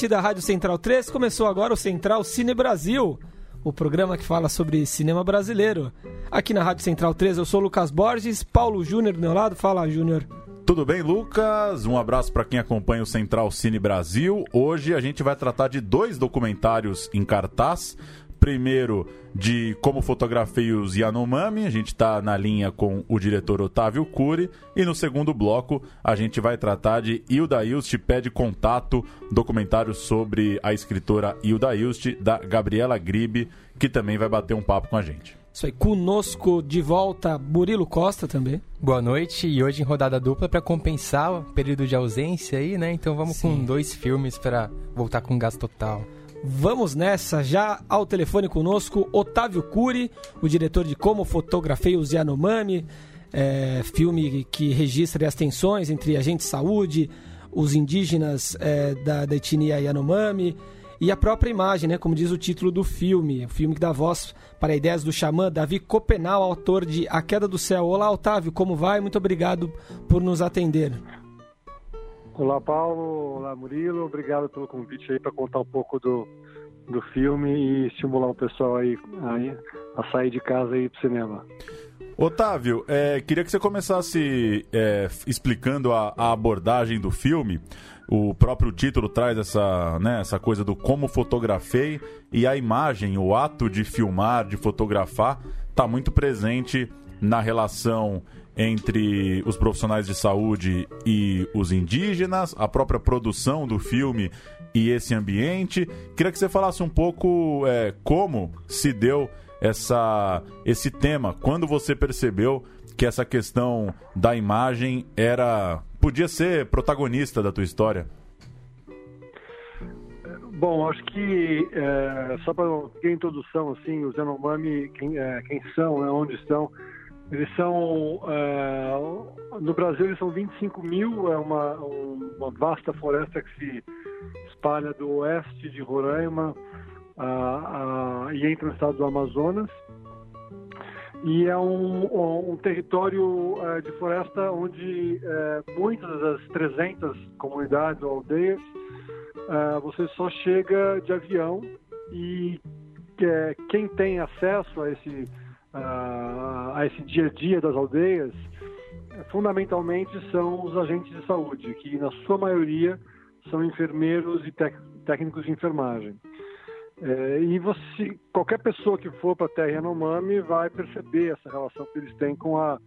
Ouvinte da Rádio Central 3, começou agora o Central Cine Brasil, o programa que fala sobre cinema brasileiro. Aqui na Rádio Central 3, eu sou Lucas Borges, Paulo Júnior do meu lado. Fala, Júnior. Tudo bem, Lucas? Um abraço para quem acompanha o Central Cine Brasil. Hoje a gente vai tratar de dois documentários em cartaz primeiro de Como Fotografei os Yanomami, a gente está na linha com o diretor Otávio Cury, e no segundo bloco a gente vai tratar de Hilda Ilst Pede Contato, documentário sobre a escritora Hilda Ilst, da Gabriela Gribe, que também vai bater um papo com a gente. Isso aí, conosco de volta Burilo Costa também. Boa noite, e hoje em rodada dupla para compensar o período de ausência aí, né? Então vamos Sim. com dois filmes para voltar com gás total. Vamos nessa, já ao telefone conosco, Otávio Cury, o diretor de Como Fotografei os Yanomami, é, filme que registra as tensões entre agentes de saúde, os indígenas é, da, da etnia Yanomami e a própria imagem, né, como diz o título do filme, o filme que dá voz para ideias do xamã Davi Copenal, autor de A Queda do Céu. Olá, Otávio, como vai? Muito obrigado por nos atender. Olá, Paulo. Olá, Murilo. Obrigado pelo convite aí para contar um pouco do, do filme e estimular o pessoal aí, aí a sair de casa e ir pro cinema. Otávio, é, queria que você começasse é, explicando a, a, abordagem do filme. O próprio título traz essa, né, essa coisa do como fotografei e a imagem, o ato de filmar, de fotografar, está muito presente na relação entre os profissionais de saúde e os indígenas, a própria produção do filme e esse ambiente. Queria que você falasse um pouco é, como se deu essa, esse tema, quando você percebeu que essa questão da imagem era podia ser protagonista da tua história. Bom, acho que é, só para ter introdução, assim, os Yanomami, quem, é, quem são, né, onde estão, eles são, é, no Brasil, eles são 25 mil, é uma, uma vasta floresta que se espalha do oeste de Roraima a, a, e entra no estado do Amazonas. E é um, um território de floresta onde é, muitas das 300 comunidades ou aldeias você só chega de avião e é, quem tem acesso a esse a esse dia a dia das aldeias, fundamentalmente são os agentes de saúde, que na sua maioria são enfermeiros e técnicos de enfermagem. É, e você, qualquer pessoa que for para a Terra Yanomami vai perceber essa relação que eles têm com a,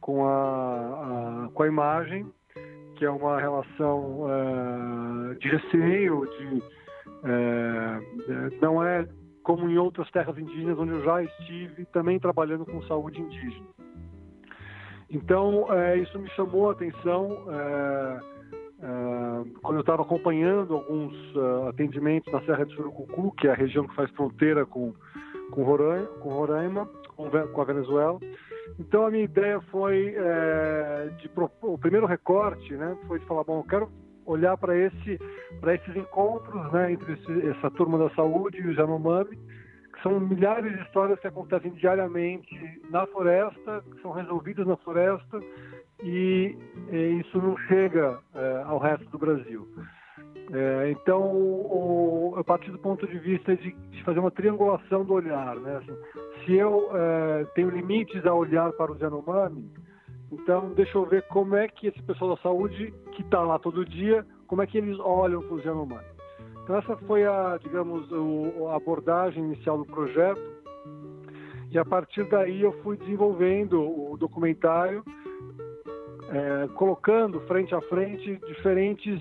com a, a com a imagem, que é uma relação é, de receio, de, é, não é como em outras terras indígenas onde eu já estive, também trabalhando com saúde indígena. Então, é, isso me chamou a atenção é, é, quando eu estava acompanhando alguns uh, atendimentos na Serra de Surucucu, que é a região que faz fronteira com, com, Roraima, com, Roraima, com, a Venezuela. Então, a minha ideia foi, é, de, o primeiro recorte né, foi de falar, bom, eu quero olhar para esse, esses encontros né, entre esse, essa turma da saúde e o Yanomami, que são milhares de histórias que acontecem diariamente na floresta, que são resolvidas na floresta, e, e isso não chega é, ao resto do Brasil. É, então, o, eu parti do ponto de vista de, de fazer uma triangulação do olhar. Né? Assim, se eu é, tenho limites a olhar para os Yanomami, então, deixa eu ver como é que esse pessoal da saúde, que está lá todo dia, como é que eles olham para os Yanomami. Então, essa foi a, digamos, o, a abordagem inicial do projeto. E a partir daí eu fui desenvolvendo o documentário, é, colocando frente a frente diferentes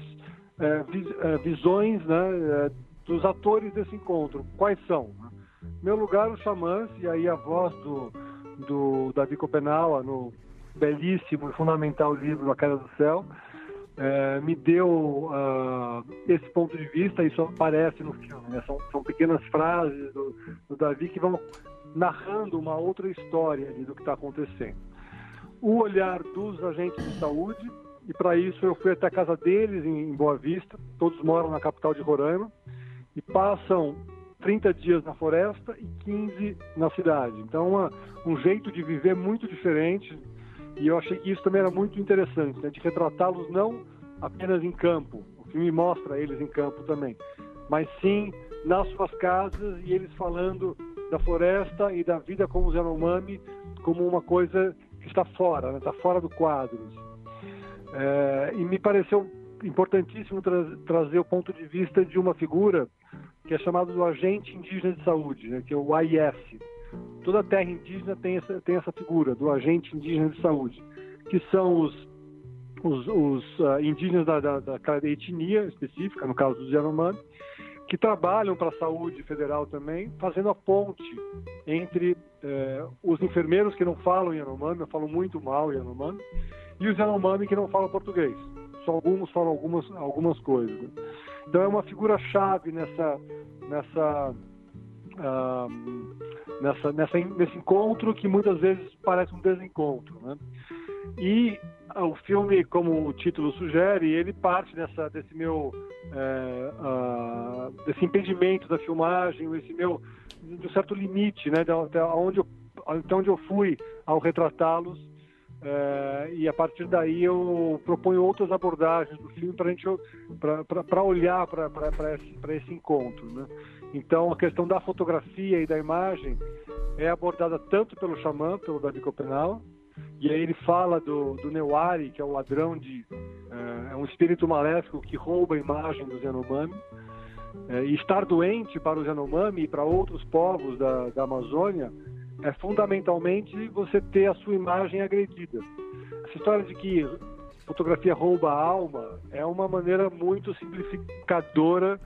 é, vis, é, visões né, é, dos atores desse encontro. Quais são? Meu lugar, os xamãs, e aí a voz do, do Davi Copenaua no belíssimo e fundamental livro A Queda do Céu, é, me deu uh, esse ponto de vista, isso aparece no filme. Né? São, são, pequenas frases do, do, Davi que vão narrando uma outra história do que está acontecendo. O olhar dos agentes de saúde, e para isso eu fui até a casa deles em, em Boa Vista, todos moram na capital de Roraima, e passam 30 dias na floresta e 15 na cidade. Então, uma, um jeito de viver muito diferente e eu achei que isso também era muito interessante, né, de retratá-los não apenas em campo, o filme mostra eles em campo também, mas sim nas suas casas e eles falando da floresta e da vida como Yanomami como uma coisa que está fora, né, está fora do quadro. É, e me pareceu importantíssimo tra trazer o ponto de vista de uma figura que é chamada do Agente Indígena de Saúde, né, que é o AIS, Toda terra indígena tem essa, tem essa figura do agente indígena de saúde, que são os, os, os uh, indígenas da, da, da, etnia específica, no caso dos Yanomami, que trabalham para a saúde federal também, fazendo a ponte entre eh, os enfermeiros que não falam Yanomami, falam muito mal Yanomami, e os Yanomami que não falam português. Só alguns falam algumas, algumas coisas. Né? Então é uma figura chave nessa, nessa nessa, nesse encontro que muitas vezes parece um desencontro. Né? E o filme, como o título sugere, ele parte dessa, desse meu é, desse impedimento da filmagem, esse meu de um certo limite, né, até onde eu, até onde eu fui ao retratá-los. É, e a partir daí eu proponho outras abordagens do filme para olhar para esse, esse encontro. Né? Então, a questão da fotografia e da imagem é abordada tanto pelo xamã, pelo Davi Copenau, e aí ele fala do, do Neuari, que é um ladrão de. É, é um espírito maléfico que rouba a imagem dos Yanomami. É, e estar doente para os Yanomami e para outros povos da, da Amazônia é fundamentalmente você ter a sua imagem agredida. Essa história de que fotografia rouba a alma é uma maneira muito simplificadora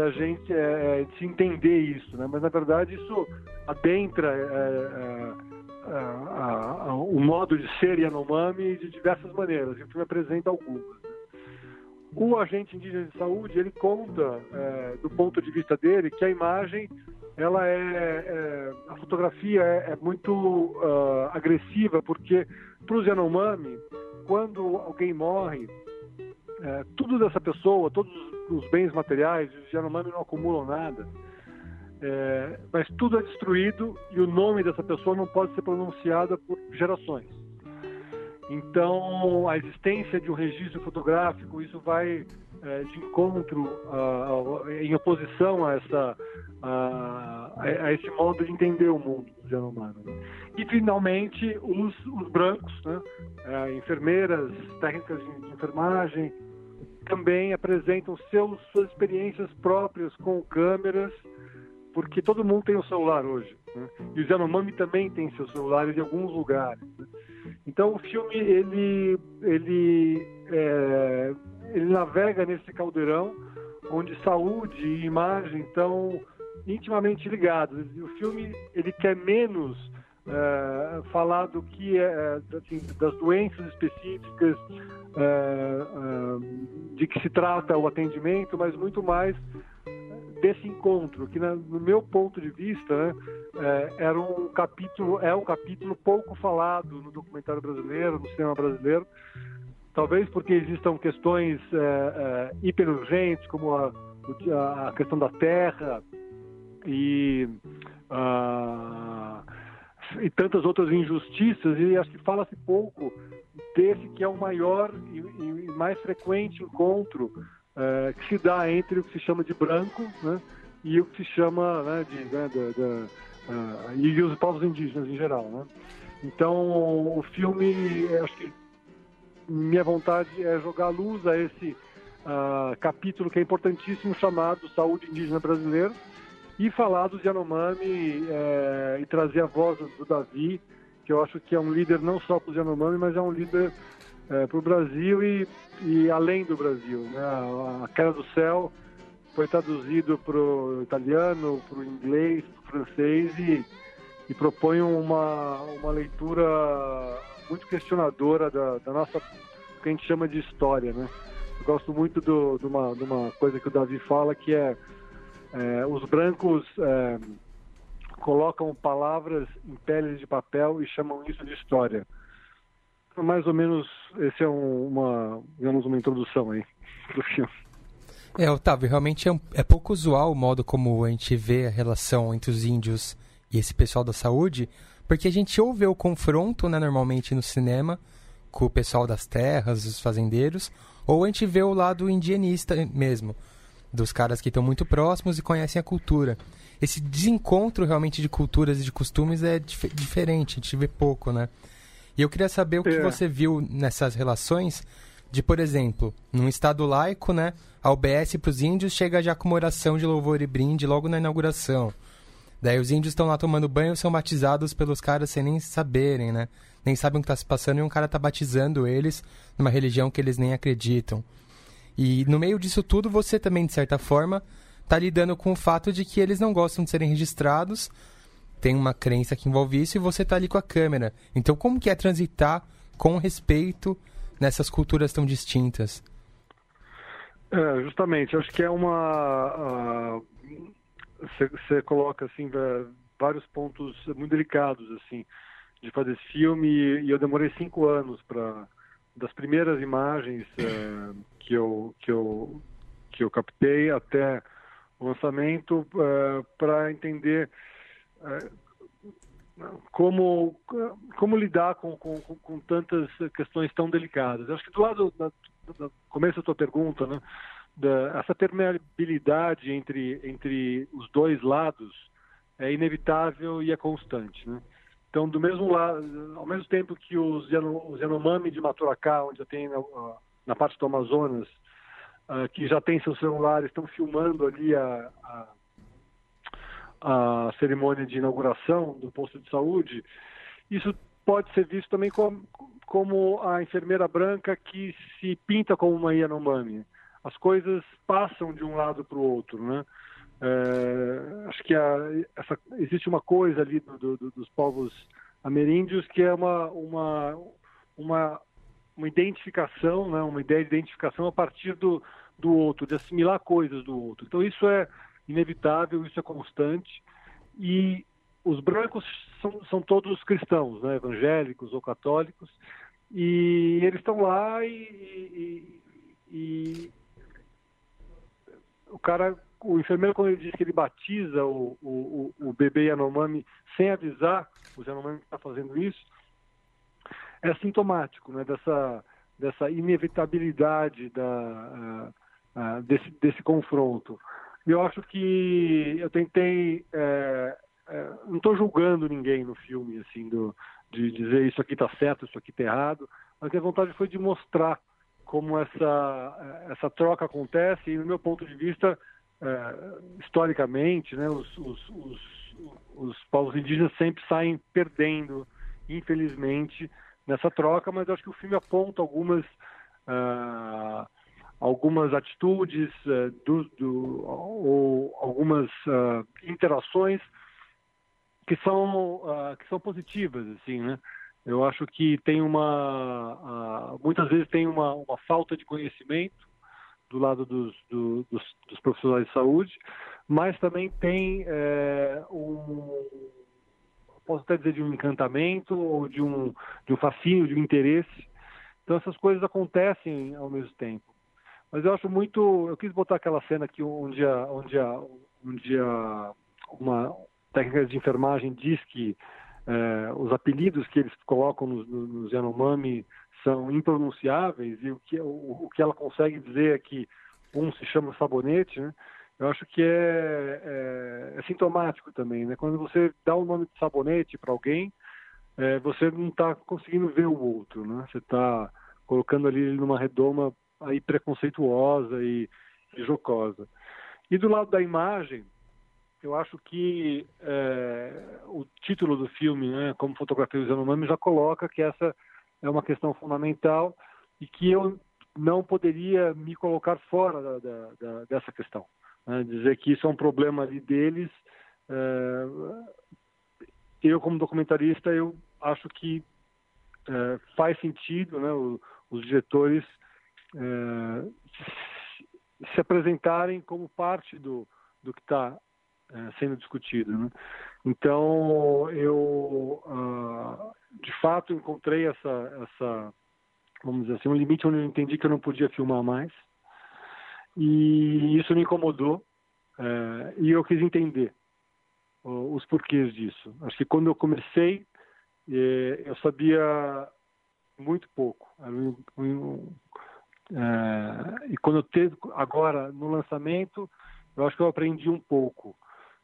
da gente é, é, de se entender isso, né? Mas na verdade isso adentra é, é, é a, a, o modo de ser Yanomami de diversas maneiras. E o filme apresenta algumas. Né? O agente indígena de saúde ele conta é, do ponto de vista dele que a imagem ela é, a fotografia é, muito uh, agressiva porque para os Yanomami quando alguém morre tudo dessa pessoa, todos os os bens materiais, os Yanomami não acumulam nada. É, mas tudo é destruído e o nome dessa pessoa não pode ser pronunciado por gerações. Então, a existência de um registro fotográfico, isso vai é, de encontro, em oposição a, essa, a, a, esse modo de entender o mundo dos Yanomami. E, finalmente, os, os brancos, né? É, enfermeiras, técnicas de, de enfermagem, também apresentam seus, suas experiências próprias com câmeras, porque todo mundo tem um celular hoje. Né? E o Yanomami também tem seus celulares em alguns lugares. Né? Então o filme ele ele é, ele navega nesse caldeirão onde saúde e imagem estão intimamente ligados. O filme ele quer menos é, falar do que é, assim, das doenças específicas é, de que se trata o atendimento, mas muito mais desse encontro que no meu ponto de vista né, era um capítulo é um capítulo pouco falado no documentário brasileiro no cinema brasileiro talvez porque existam questões é, é, hiperurgentes como a, a questão da terra e a, e tantas outras injustiças, e acho que fala-se pouco desse que é o maior e, e mais frequente encontro é, que se dá entre o que se chama de branco né, e o que se chama né, de, né, de, de uh, e os povos indígenas em geral. Né? Então, o filme, acho que minha vontade é jogar luz a esse uh, capítulo que é importantíssimo chamado Saúde Indígena Brasileira, e falar dos Yanomami é, e trazer a voz do Davi, que eu acho que é um líder não só para os Yanomami, mas é um líder é, para o Brasil e, e, além do Brasil. Né? A, a Queda do Céu foi traduzido para o italiano, para o inglês, para o francês e, e propõe uma, uma leitura muito questionadora da, da nossa, que a gente chama de história, né? Eu gosto muito do, de, uma, de uma coisa que o Davi fala, que é, é os brancos é, colocam palavras em peles de papel e chamam isso de história. Então, mais ou menos, esse é um, uma, digamos, uma introdução aí do filme. É, Otávio, realmente é, um, é pouco usual o modo como a gente vê a relação entre os índios e esse pessoal da saúde, porque a gente ouve o confronto, né, normalmente no cinema, com o pessoal das terras, os fazendeiros, ou a gente vê o lado indianista mesmo, dos caras que estão muito próximos e conhecem a cultura. Esse desencontro realmente de culturas e de costumes é dif diferente, a gente vê pouco, né? E eu queria saber o que é. você viu nessas relações de, por exemplo, num estado laico, né, a UBS para os índios chega já com uma oração de louvor e brinde logo na inauguração. Daí os índios estão lá tomando banho são batizados pelos caras sem nem saberem, né? Nem sabem o que está se passando e um cara está batizando eles numa religião que eles nem acreditam. E no meio disso tudo, você também, de certa forma, está lidando com o fato de que eles não gostam de serem registrados, tem uma crença que envolve isso e você está ali com a câmera. Então, como que é transitar com respeito nessas culturas tão distintas? É, justamente, acho que é uma. Você coloca assim vários pontos muito delicados assim de fazer esse filme e eu demorei cinco anos para das primeiras imagens uh, que eu que eu que eu captei até o lançamento eh, para entender uh, como como lidar com, com, com, tantas questões tão delicadas. Acho que do lado do começo da tua pergunta, né, da, essa permeabilidade entre, entre os dois lados é inevitável e é constante, né? Então, do mesmo lado, ao mesmo tempo que os, Yanomami de Maturacá, onde já tem na, na parte do Amazonas, uh, que já tem seus celulares, estão filmando ali a, a, a, cerimônia de inauguração do posto de saúde, isso pode ser visto também como, como a enfermeira branca que se pinta como uma Yanomami as coisas passam de um lado para o outro, né? É, acho que essa, existe uma coisa ali do, do, dos povos ameríndios que é uma, uma, uma, uma identificação, né? uma ideia de identificação a partir do, do outro, de assimilar coisas do outro. Então isso é inevitável, isso é constante e os brancos são, são todos cristãos, né? evangélicos ou católicos e eles estão lá e, e, e o cara, o enfermeiro, quando ele diz que ele batiza o, o, o bebê Yanomami sem avisar o Yanomami que está fazendo isso, é sintomático né, dessa, dessa inevitabilidade da, uh, uh, desse, desse confronto. Eu acho que eu tentei. É, é, não estou julgando ninguém no filme, assim, do, de dizer isso aqui está certo, isso aqui está errado, mas a vontade foi de mostrar como essa, essa troca acontece e, no meu ponto de vista, é, historicamente, né, os, os, os, os, povos indígenas sempre saem perdendo, infelizmente, nessa troca, mas acho que o filme aponta algumas, uh, algumas atitudes uh, do, do, ou algumas uh, interações que são, que são positivas, assim, né? Eu acho que tem uma, muitas vezes tem uma, uma, falta de conhecimento do lado dos, do, dos, dos, profissionais de saúde, mas também tem é, um, posso até dizer de um encantamento ou de um, de um fascínio, de um interesse. Então essas coisas acontecem ao mesmo tempo. Mas eu acho muito, eu quis botar aquela cena aqui onde a, onde a, onde a, uma técnica de enfermagem diz que é, os apelidos que eles colocam nos, nos Yanomami são impronunciáveis e o que, o, o, que ela consegue dizer é que um se chama sabonete, né? Eu acho que é, é, é sintomático também, né? Quando você dá o um nome de sabonete para alguém, é, você não está conseguindo ver o outro, né? Você está colocando ali numa redoma aí preconceituosa e, e jocosa. E do lado da imagem, eu acho que é, o título do filme, né, como fotografia usando o nome, já coloca que essa é uma questão fundamental e que eu não poderia me colocar fora da, da, da, dessa questão. Né? Dizer que isso é um problema ali deles. É, eu, como documentarista, eu acho que é, faz sentido né, o, os diretores é, se apresentarem como parte do, do que está sendo discutido. Né? Então, eu, uh, de fato, encontrei essa, essa, vamos dizer assim, um limite onde eu entendi que eu não podia filmar mais. E isso me incomodou. É, e eu quis entender uh, os porquês disso. Acho que quando eu comecei, é, eu sabia muito pouco. Um, um, e quando eu teve agora no lançamento, eu acho que eu aprendi um pouco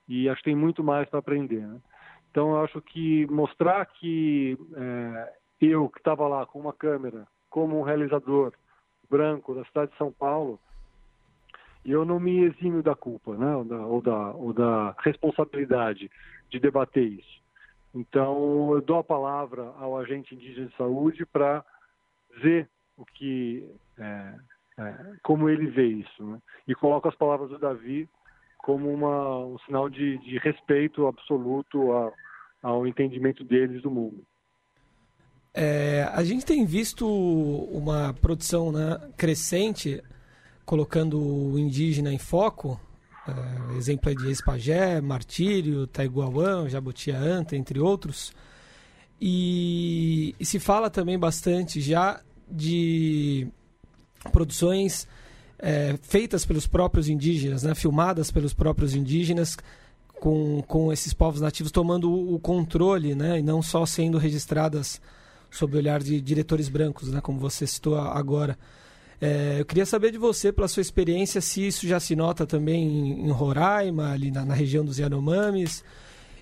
e acho que tem muito mais para aprender. Né? Então, eu acho que mostrar que é, eu, que estava lá com uma câmera, como um realizador branco da cidade de São Paulo, eu não me eximo da culpa, né? ou, da, ou, da, ou da responsabilidade de debater isso. Então, eu dou a palavra ao agente indígena de saúde para ver o que, é, é, como ele vê isso, né? e coloco as palavras do Davi como uma, um sinal de, de respeito absoluto ao, ao entendimento deles do mundo. É, a gente tem visto uma produção né, crescente colocando o indígena em foco. É, exemplo de Espagé, Martírio, Taiguauã, Jabutiaanta, entre outros. E, e se fala também bastante já de produções é, feitas pelos próprios indígenas, né, filmadas pelos próprios indígenas, com, com esses povos nativos tomando o, o controle, né, e não só sendo registradas sob o olhar de diretores brancos, né, como você citou agora. É, eu queria saber de você, pela sua experiência, se isso já se nota também em, em Roraima, ali na, na, região dos Yanomamis,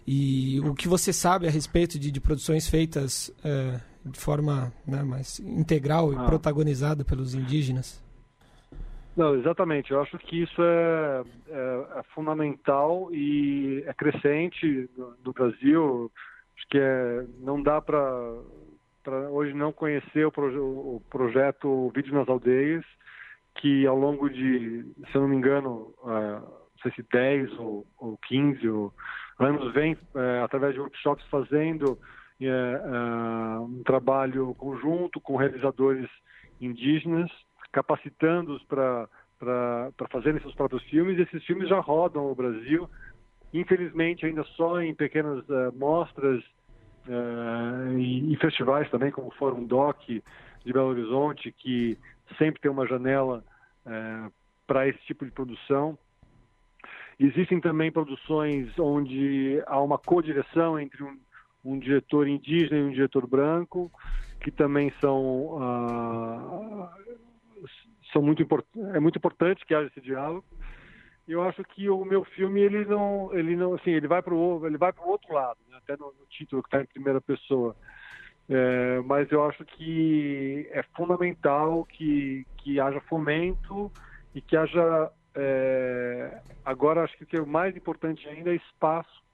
e o que você sabe a respeito de, de produções feitas é, de forma né, mais integral e ah. protagonizada pelos indígenas. Não, exatamente. Eu acho que isso é, é, é fundamental e é crescente no, no Brasil. Acho que é, não dá para hoje não conhecer o, proje o, projeto Vídeo nas Aldeias, que ao longo de, se eu não me engano, uh, não sei se 10 ou, ou 15 ou, anos vem, uh, através de workshops, fazendo uh, um trabalho conjunto com realizadores indígenas capacitando-os para fazerem seus próprios filmes. Esses filmes já rodam o Brasil, infelizmente ainda só em pequenas uh, mostras uh, e, e, festivais também, como o Fórum Doc de Belo Horizonte, que sempre tem uma janela uh, para esse tipo de produção. Existem também produções onde há uma co-direção entre um, um diretor indígena e um diretor branco, que também são uh, são muito é muito importante que haja esse diálogo. Eu acho que o meu filme ele não ele não assim ele vai para o ele vai para outro lado, né? até no, no, título que está em primeira pessoa. É, mas eu acho que é fundamental que que haja fomento e que haja é, agora acho que o que é mais importante ainda é espaço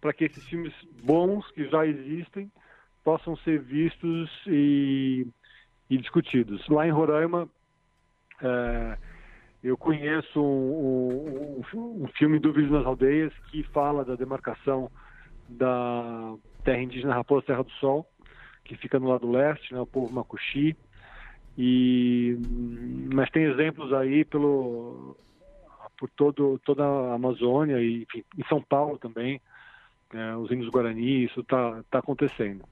para que esses filmes bons que já existem possam ser vistos e, e discutidos. Lá em Roraima é, eu conheço um, um, um, filme Dúvidas nas Aldeias que fala da demarcação da terra indígena Raposa Terra do Sol, que fica no lado leste, né, o povo Macuxi. E, mas tem exemplos aí pelo, por todo, toda a Amazônia e enfim, em São Paulo também, é, os índios Guarani, isso está tá acontecendo.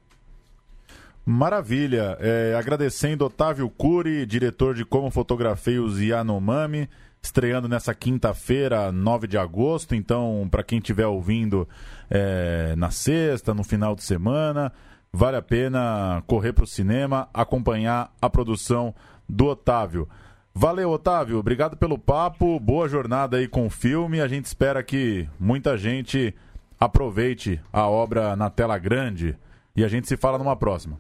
Maravilha. É, agradecendo Otávio Cury, diretor de Como Fotografei os Yanomami, estreando nessa quinta-feira, 9 de agosto. Então, para quem estiver ouvindo é, na sexta, no final de semana, vale a pena correr para o cinema, acompanhar a produção do Otávio. Valeu, Otávio. Obrigado pelo papo. Boa jornada aí com o filme. A gente espera que muita gente aproveite a obra na tela grande. E a gente se fala numa próxima.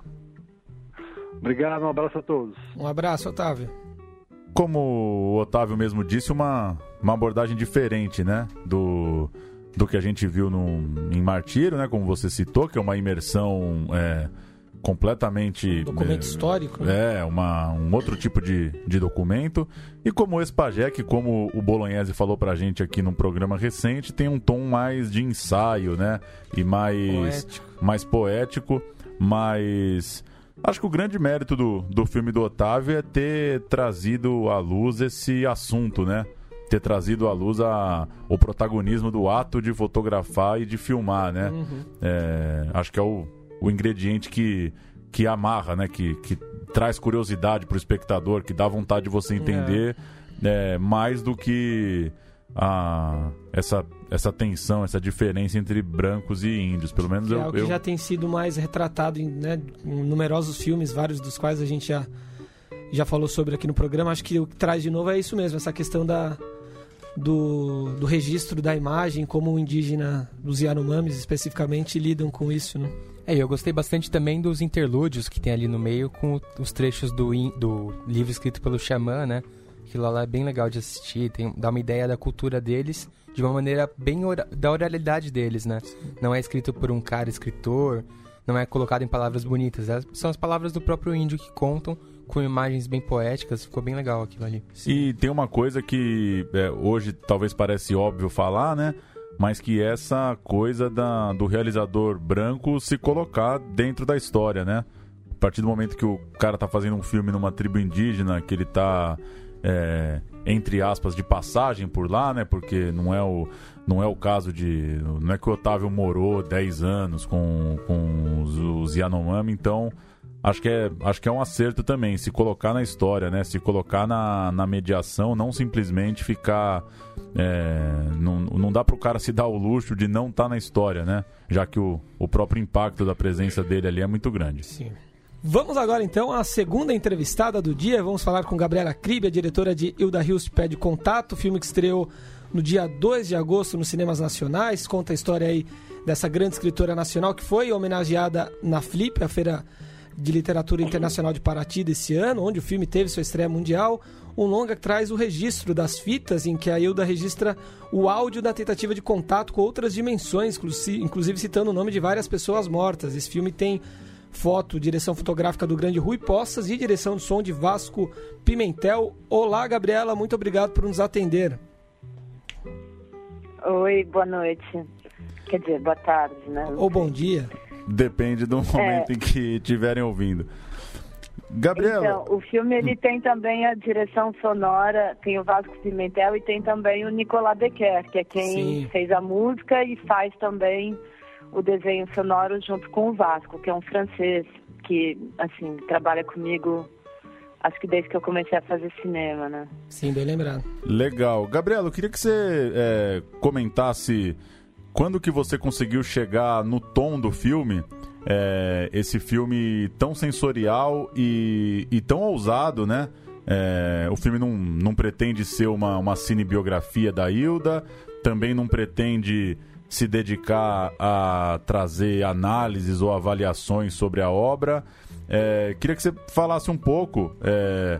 Obrigado, um abraço a todos. Um abraço, Otávio. Como o Otávio mesmo disse, uma, uma abordagem diferente, né? Do, do que a gente viu no, em Martírio, né? Como você citou, que é uma imersão é, completamente. Documento é, histórico. Né? É, uma, um outro tipo de, de documento. E como esse Pajé, que como o Bolognese falou pra gente aqui num programa recente, tem um tom mais de ensaio, né? E mais Poético. mais poético, mas. Acho que o grande mérito do, do filme do Otávio é ter trazido à luz esse assunto, né? Ter trazido à luz a, o protagonismo do ato de fotografar e de filmar, né? Uhum. É, acho que é o, o ingrediente que, que amarra, né? Que, que traz curiosidade pro espectador, que dá vontade de você entender é, mais do que a, essa, essa tensão, essa diferença entre brancos e índios. Pelo menos Que é eu, algo que eu- já tem sido mais retratado em, né, em numerosos filmes, vários dos quais a gente já, já falou sobre aqui no programa. Acho que o que traz de novo é isso mesmo, essa questão da, do, do registro da imagem, como o indígena, os Yanomamis especificamente, lidam com isso, né? É, eu gostei bastante também dos interlúdios que tem ali no meio com os trechos do, in- do livro escrito pelo Xamã, né? Aquilo lá é bem legal de assistir, tem, dá uma ideia da cultura deles de uma maneira bem da oralidade deles, né? Não é escrito por um cara escritor, não é colocado em palavras bonitas, é- são as palavras do próprio índio que contam com imagens bem poéticas, ficou bem legal aquilo ali. E tem uma coisa que é, hoje talvez parece óbvio falar, né? Mas que essa coisa da, do realizador branco se colocar dentro da história, né? A partir do momento que o cara tá fazendo um filme numa tribo indígena, que ele tá, é, entre aspas, de passagem por lá, né? Porque não é o, não é o caso de. Não é que o Otávio morou 10 anos com, com os, os Yanomami, então acho que, é, acho que é um acerto também, se colocar na história, né? Se colocar na, na mediação, não simplesmente ficar. é, não, não dá pro cara se dar o luxo de não estar na história, né? Já que o, o próprio impacto da presença dele ali é muito grande. Sim. Vamos agora então à segunda entrevistada do dia. Vamos falar com Gabriela Kribe, a diretora de Hilda Hills Pede Contato, filme que estreou no dia 2 de agosto nos cinemas nacionais. Conta a história aí dessa grande escritora nacional que foi homenageada na Flip, a Feira de Literatura Internacional de Paraty desse ano, onde o filme teve sua estreia mundial. Um longa que traz o registro das fitas em que a Hilda registra o áudio da tentativa de contato com outras dimensões, inclusi- inclusive citando o nome de várias pessoas mortas. Esse filme tem foto, direção fotográfica do grande Rui Poças e direção de som de Vasco Pimentel. Olá, Gabriela, muito obrigado por nos atender. Oi, boa noite. Quer dizer, boa tarde, né? Ou bom dia. Depende do momento em que estiverem ouvindo. Gabriela, Então, o filme ele tem também a direção sonora, tem o Vasco Pimentel e tem também o Nicolas Becker, que é quem Sim. fez a música e faz também o desenho sonoro junto com o Vasco, que é um francês que, assim, trabalha comigo, acho que desde que eu comecei a fazer cinema, né? Sim, bem lembrado. Legal. Gabriela, eu queria que você é, comentasse quando que você conseguiu chegar no tom do filme, é, esse filme tão sensorial e, e tão ousado, né? É, o filme não, não pretende ser uma, uma cinebiografia da Hilda, também não pretende se dedicar a trazer análises ou avaliações sobre a obra. É, queria que você falasse um pouco é,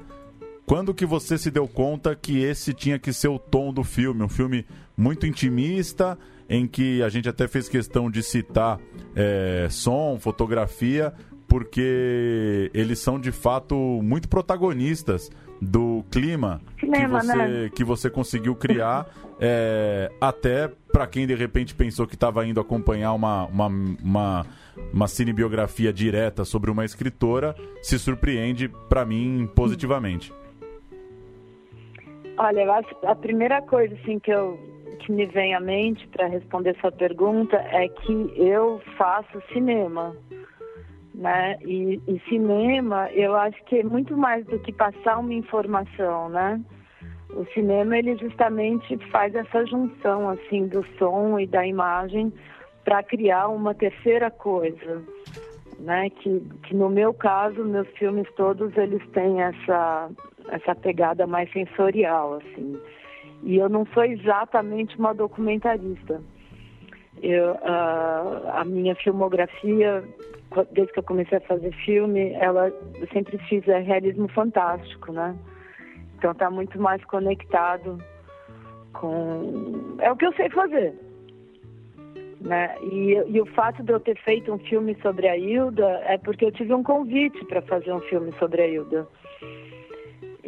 quando que você se deu conta que esse tinha que ser o tom do filme? Um filme muito intimista, em que a gente até fez questão de citar é, som, fotografia, porque eles são de fato muito protagonistas do clima Cinema, que, você, né? que você conseguiu criar, é, até para quem de repente pensou que estava indo acompanhar uma, uma, uma, uma cinebiografia direta sobre uma escritora, se surpreende para mim positivamente. Olha, eu acho a primeira coisa assim que eu que me vem à mente para responder sua pergunta é que eu faço cinema, né? E, e cinema, eu acho que é muito mais do que passar uma informação, né? O cinema ele justamente faz essa junção assim do som e da imagem para criar uma terceira coisa, né? Que, que no meu caso, meus filmes todos eles têm essa essa pegada mais sensorial, assim. E eu não sou exatamente uma documentarista. Eu, ah, a minha filmografia, desde que eu comecei a fazer filme, ela eu sempre fiz é, realismo fantástico, né? Então está muito mais conectado com é o que eu sei fazer. Né? E, e, o fato de eu ter feito um filme sobre a Hilda é porque eu tive um convite para fazer um filme sobre a Hilda.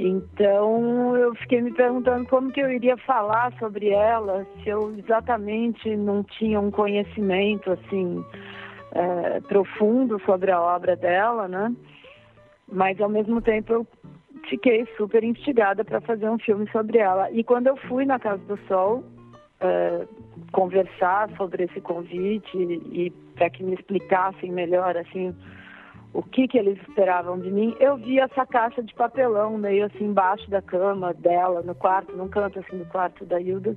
Então eu fiquei me perguntando como que eu iria falar sobre ela se eu exatamente não tinha um conhecimento assim é, profundo sobre a obra dela, né? Mas ao mesmo tempo eu fiquei super instigada para fazer um filme sobre ela. E quando eu fui na Casa do Sol é, conversar sobre esse convite e, e para que me explicassem melhor assim o que, que eles esperavam de mim, eu vi essa caixa de papelão meio assim embaixo da cama dela, no quarto, num canto assim do quarto da Hilda,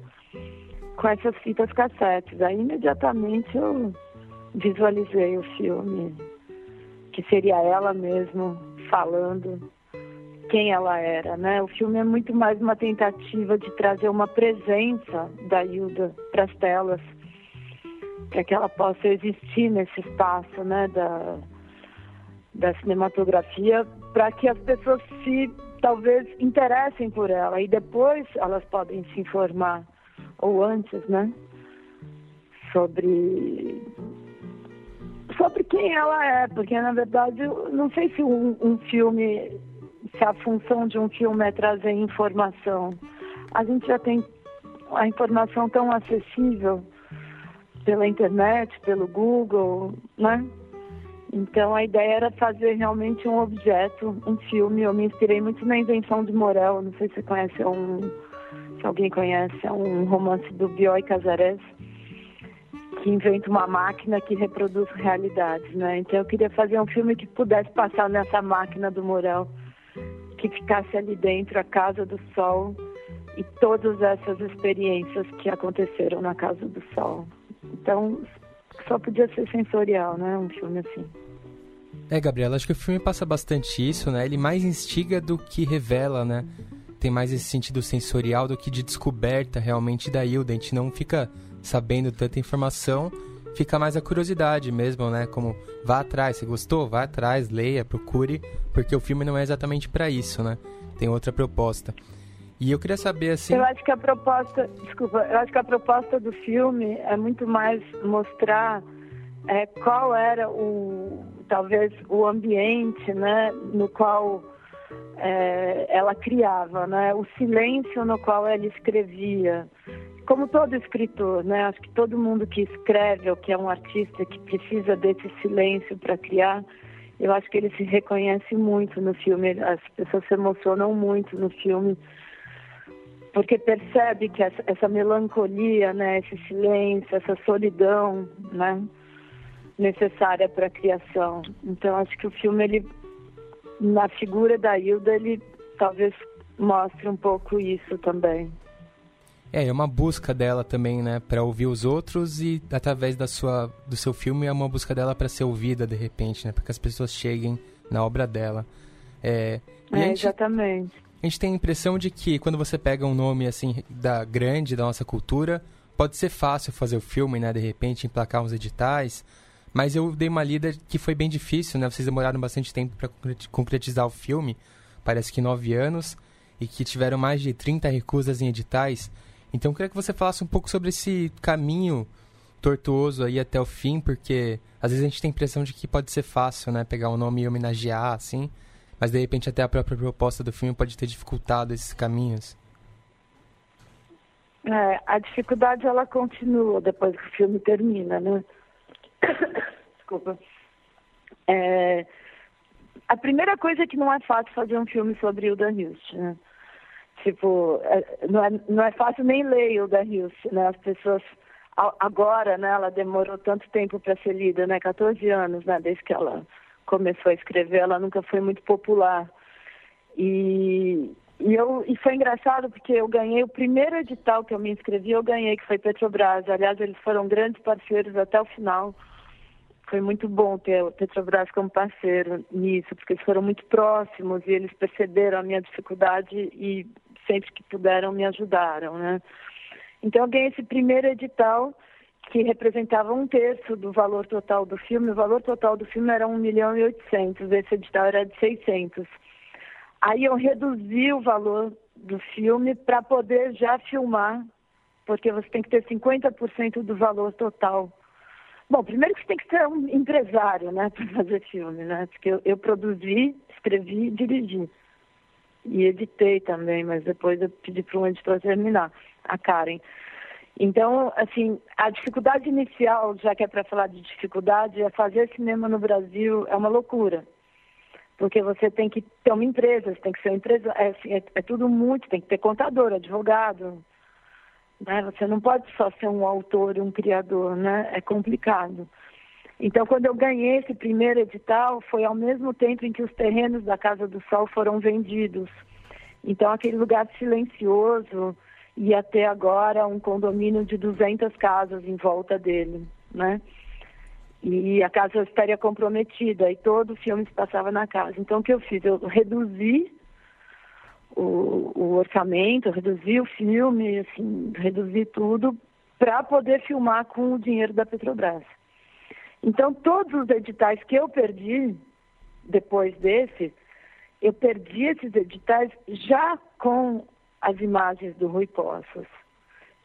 com essas fitas cassetes. Aí imediatamente eu visualizei o filme, que seria ela mesmo falando quem ela era, né? O filme é muito mais uma tentativa de trazer uma presença da Hilda para as telas, para que ela possa existir nesse espaço, né? Da, da cinematografia para que as pessoas se talvez interessem por ela e depois elas podem se informar ou antes, né? Sobre sobre quem ela é, porque na verdade não sei se um, um filme, se a função de um filme é trazer informação. A gente já tem a informação tão acessível pela internet, pelo Google, né? Então a ideia era fazer realmente um objeto, um filme. Eu me inspirei muito na invenção de Morel. Não sei se você conhece, é um, se alguém conhece, é um romance do Bioy Casares que inventa uma máquina que reproduz realidades, né? Então eu queria fazer um filme que pudesse passar nessa máquina do Morel, que ficasse ali dentro, a Casa do Sol e todas essas experiências que aconteceram na Casa do Sol. Então só podia ser sensorial, né? Um filme assim. É, Gabriela, acho que o filme passa bastante isso, né? Ele mais instiga do que revela, né? Tem mais esse sentido sensorial do que de descoberta realmente da Hilda. A gente não fica sabendo tanta informação, fica mais a curiosidade mesmo, né? Como vá atrás, se gostou, vá atrás, leia, procure, porque o filme não é exatamente para isso, né? Tem outra proposta. E eu queria saber assim. Eu acho que a proposta, desculpa, eu acho que a proposta do filme é muito mais mostrar é, qual era o talvez o ambiente né no qual é, ela criava né o silêncio no qual ela escrevia como todo escritor né acho que todo mundo que escreve ou que é um artista que precisa desse silêncio para criar eu acho que ele se reconhece muito no filme as pessoas se emocionam muito no filme porque percebe que essa, essa melancolia né esse silêncio essa solidão né necessária para a criação. Então acho que o filme ele na figura da Hilda ele talvez mostre um pouco isso também. É, é uma busca dela também, né, para ouvir os outros e através da sua do seu filme é uma busca dela para ser ouvida de repente, né, para que as pessoas cheguem na obra dela. É, é gente, exatamente. A gente tem a impressão de que quando você pega um nome assim da grande da nossa cultura, pode ser fácil fazer o filme, né, de repente emplacar uns editais, mas eu dei uma lida que foi bem difícil, né? Vocês demoraram bastante tempo para concretizar o filme, parece que nove anos, e que tiveram mais de 30 recusas em editais. Então eu queria que você falasse um pouco sobre esse caminho tortuoso aí até o fim, porque às vezes a gente tem a impressão de que pode ser fácil, né? Pegar um nome e homenagear, assim, mas de repente até a própria proposta do filme pode ter dificultado esses caminhos. É, a dificuldade ela continua depois que o filme termina, né? Desculpa. É, a primeira coisa é que não é fácil fazer um filme sobre Hilda Hilst, né? Tipo, é, não, é, não é fácil nem ler Hilda Hilst, né? As pessoas agora, né? Ela demorou tanto tempo para ser lida, né? 14 anos, né? Desde que ela começou a escrever, ela nunca foi muito popular. E, e, eu, e foi engraçado porque eu ganhei o primeiro edital que eu me inscrevi, eu ganhei, que foi Petrobras. Aliás, eles foram grandes parceiros até o final. Foi muito bom ter o Petrobras como parceiro nisso, porque eles foram muito próximos e eles perceberam a minha dificuldade e sempre que puderam me ajudaram, né? Então eu ganhei esse primeiro edital que representava um terço do valor total do filme. O valor total do filme era 1 milhão e 800, esse edital era de 600. Aí eu reduzi o valor do filme para poder já filmar, porque você tem que ter 50% do valor total Bom, primeiro que você tem que ser um empresário, né, para fazer filme, né? Porque eu, eu produzi, escrevi e dirigi. E editei também, mas depois eu pedi para um editor terminar, a Karen. Então, assim, a dificuldade inicial, já que é para falar de dificuldade, é fazer cinema no Brasil é uma loucura. Porque você tem que ter uma empresa, você tem que ser uma empresa, é, assim, é, é tudo muito, tem que ter contador, advogado, né? Você não pode só ser um autor, um criador, né? É complicado. Então, quando eu ganhei esse primeiro edital, foi ao mesmo tempo em que os terrenos da Casa do Sol foram vendidos. Então, aquele lugar silencioso e até agora um condomínio de 200 casas em volta dele, né? E a casa estaria comprometida e todo o filme se passava na casa. Então, o que eu fiz? Eu reduzi o, o orçamento, reduzir o filme, assim, reduzir tudo para poder filmar com o dinheiro da Petrobras. Então, todos os editais que eu perdi depois desse, eu perdi esses editais já com as imagens do Rui Poços,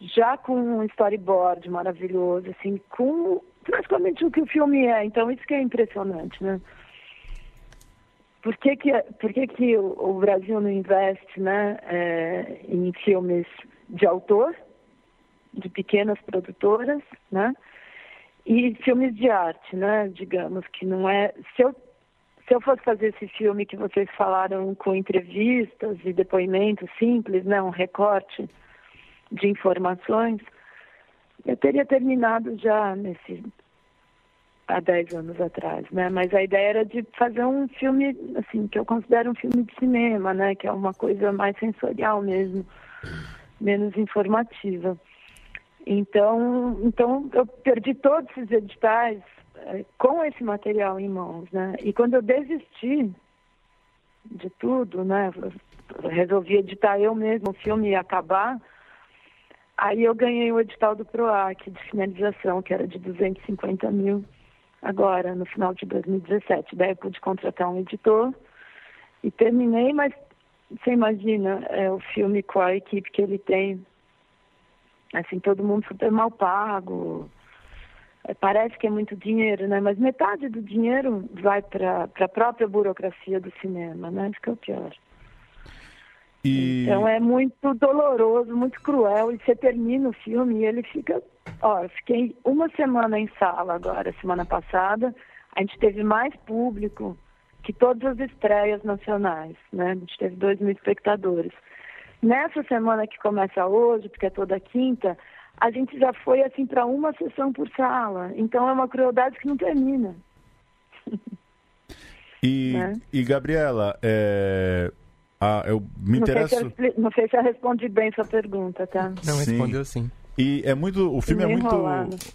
já com um storyboard maravilhoso, assim, com praticamente o que o filme é. Então, isso que é impressionante, né? Por que, que, por que, que o, o Brasil não investe né, é, em filmes de autor, de pequenas produtoras, né? E filmes de arte, né? Digamos que não é. Se eu, se eu fosse fazer esse filme que vocês falaram com entrevistas e depoimentos simples, né? Um recorte de informações, eu teria terminado já nesse há 10 anos atrás, né? Mas a ideia era de fazer um filme, assim, que eu considero um filme de cinema, né? Que é uma coisa mais sensorial mesmo, menos informativa. Então, então eu perdi todos esses editais com esse material em mãos, né? E quando eu desisti de tudo, né? Resolvi editar eu mesmo o filme e acabar. Aí eu ganhei o edital do PROAC de finalização, que era de 250 mil agora, no final de 2017. Daí eu pude contratar um editor e terminei, mas você imagina é, o filme com a equipe que ele tem, assim, todo mundo super mal pago. É, parece que é muito dinheiro, né? Mas metade do dinheiro vai para a própria burocracia do cinema, né? Isso que é o pior. E... Então é muito doloroso, muito cruel. E você termina o filme e ele fica Ó, eu fiquei uma semana em sala agora, semana passada. A gente teve mais público que todas as estreias nacionais, né? A gente teve dois mil espectadores. Nessa semana que começa hoje, porque é toda quinta, a gente já foi assim para uma sessão por sala. Então é uma crueldade que não termina. E, né? e Gabriela, é, ah, eu me não interesso. Sei eu, não sei se eu respondi bem sua pergunta, tá? Não, respondeu sim. E é muito. O filme é muito.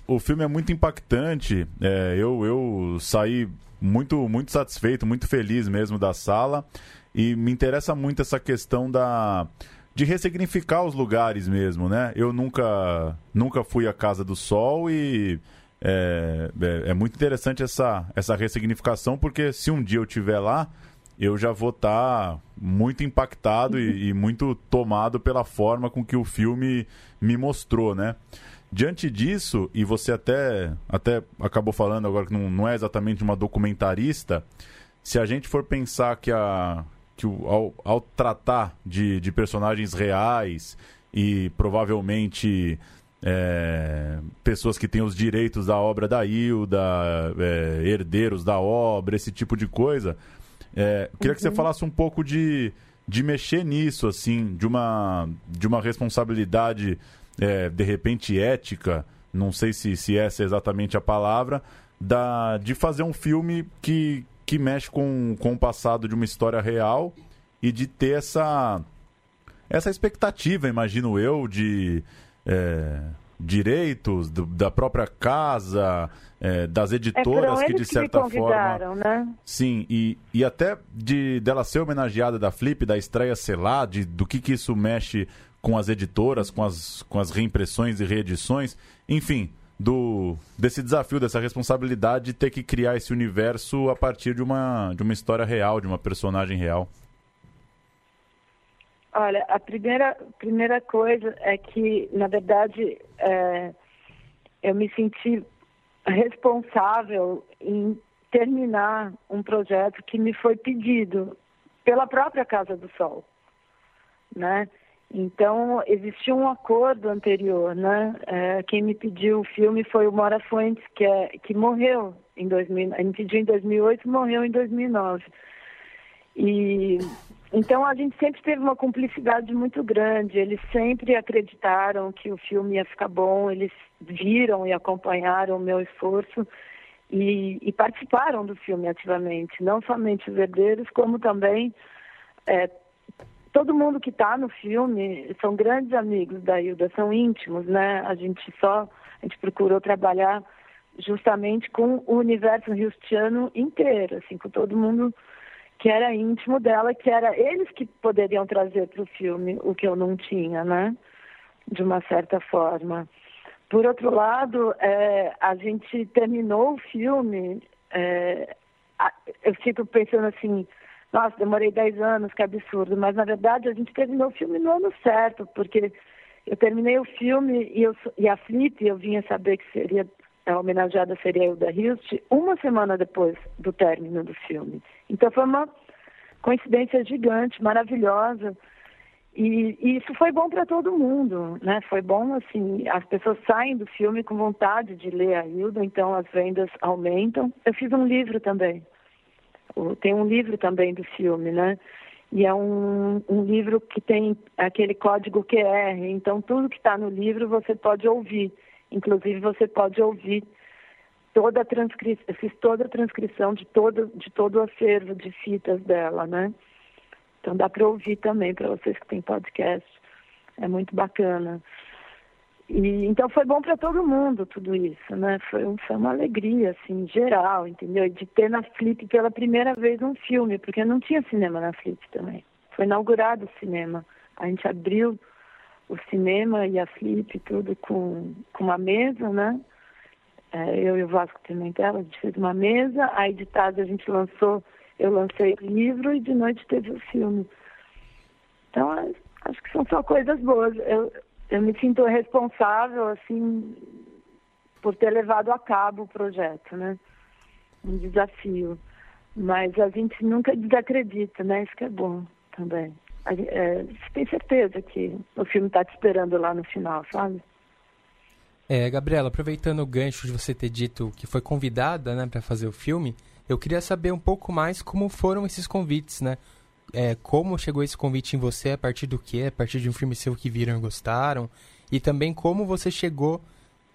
O filme é muito impactante. É, eu, eu saí muito, muito satisfeito, muito feliz mesmo da sala. E me interessa muito essa questão da de ressignificar os lugares mesmo, né? Eu nunca, nunca fui à Casa do Sol e é, é, é, muito interessante essa, essa ressignificação, porque se um dia eu estiver lá, eu já vou estar tá muito impactado e, e, muito tomado pela forma com que o filme me mostrou, né? Diante disso, e você até, até acabou falando agora que não, não é exatamente uma documentarista, se a gente for pensar que, a, que o, ao, ao tratar de, de personagens reais e provavelmente é, pessoas que têm os direitos da obra da Hilda, é, herdeiros da obra, esse tipo de coisa, é, queria uhum. que você uhum. falasse um pouco de, de mexer nisso, assim, de uma, de uma responsabilidade, é, de repente, ética, não sei se, se essa é exatamente a palavra, da, de fazer um filme que, que mexe com, com o passado de uma história real e de ter essa, essa expectativa, imagino eu, de. É, direitos do, da própria casa, é, das editoras é que de certa que forma. Né? Sim, e, e até de dela ser homenageada da Flip, da estreia selar, de, do que, que isso mexe com as editoras, com as, com as reimpressões e reedições, enfim, do desse desafio, dessa responsabilidade de ter que criar esse universo a partir de uma, de uma história real, de uma personagem real. Olha, a primeira, primeira coisa é que, na verdade, é, eu me senti responsável em terminar um projeto que me foi pedido pela própria Casa do Sol, né? Então existia um acordo anterior, né? É, quem me pediu o filme foi o Mora Fuentes, que é que morreu em 2000, ele me pediu em 2008, morreu em 2009. E então a gente sempre teve uma cumplicidade muito grande. Eles sempre acreditaram que o filme ia ficar bom. Eles viram e acompanharam o meu esforço e, e participaram do filme ativamente. Não somente os herdeiros, como também é, todo mundo que está no filme são grandes amigos da Hilda, são íntimos, né? A gente só a gente procurou trabalhar justamente com o universo ristiano inteiro, assim, com todo mundo que era íntimo dela, que era eles que poderiam trazer para o filme o que eu não tinha, né? De uma certa forma. Por outro lado, é, a gente terminou o filme, é, eu fico pensando assim, nossa, demorei 10 anos, que absurdo, mas na verdade a gente terminou o filme no ano certo, porque eu terminei o filme e, eu, e a Flip, eu vinha saber que seria a homenageada seria Hilda Hilst, uma semana depois do término do filme. Então foi uma coincidência gigante, maravilhosa. E, e isso foi bom para todo mundo, né? Foi bom, assim, as pessoas saem do filme com vontade de ler a Hilda, então as vendas aumentam. Eu fiz um livro também. Tem um livro também do filme, né? E é um, um livro que tem aquele código QR, então tudo que está no livro você pode ouvir. Inclusive, você pode ouvir toda a transcrição, fiz toda a transcrição de todo, de todo o acervo de fitas dela, né? Então dá para ouvir também para vocês que têm podcast. É muito bacana. E, então foi bom para todo mundo tudo isso, né? Foi, foi uma alegria, assim, geral, entendeu? De ter na Flip pela primeira vez um filme, porque não tinha cinema na Flip também. Foi inaugurado o cinema. A gente abriu o cinema e a Flip, tudo com, com uma mesa, né? É, eu e o Vasco Pimentel, a gente fez uma mesa, aí de tarde a gente lançou, eu lancei o livro e de noite teve o filme. Então, acho que são só coisas boas. Eu, eu me sinto responsável, assim, por ter levado a cabo o projeto, né? Um desafio. Mas a gente nunca desacredita, né? Isso que é bom também é, você tem certeza que o filme está te esperando lá no final, sabe? É, Gabriela, aproveitando o gancho de você ter dito que foi convidada, né, para fazer o filme, eu queria saber um pouco mais como foram esses convites, né? É, como chegou esse convite em você, a partir do que? A partir de um filme seu que viram e gostaram? E também como você chegou